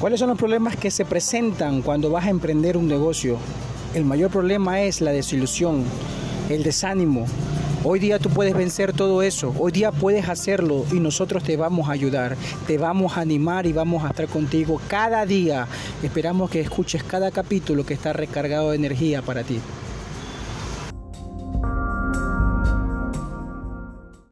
¿Cuáles son los problemas que se presentan cuando vas a emprender un negocio? El mayor problema es la desilusión, el desánimo. Hoy día tú puedes vencer todo eso, hoy día puedes hacerlo y nosotros te vamos a ayudar, te vamos a animar y vamos a estar contigo cada día. Esperamos que escuches cada capítulo que está recargado de energía para ti.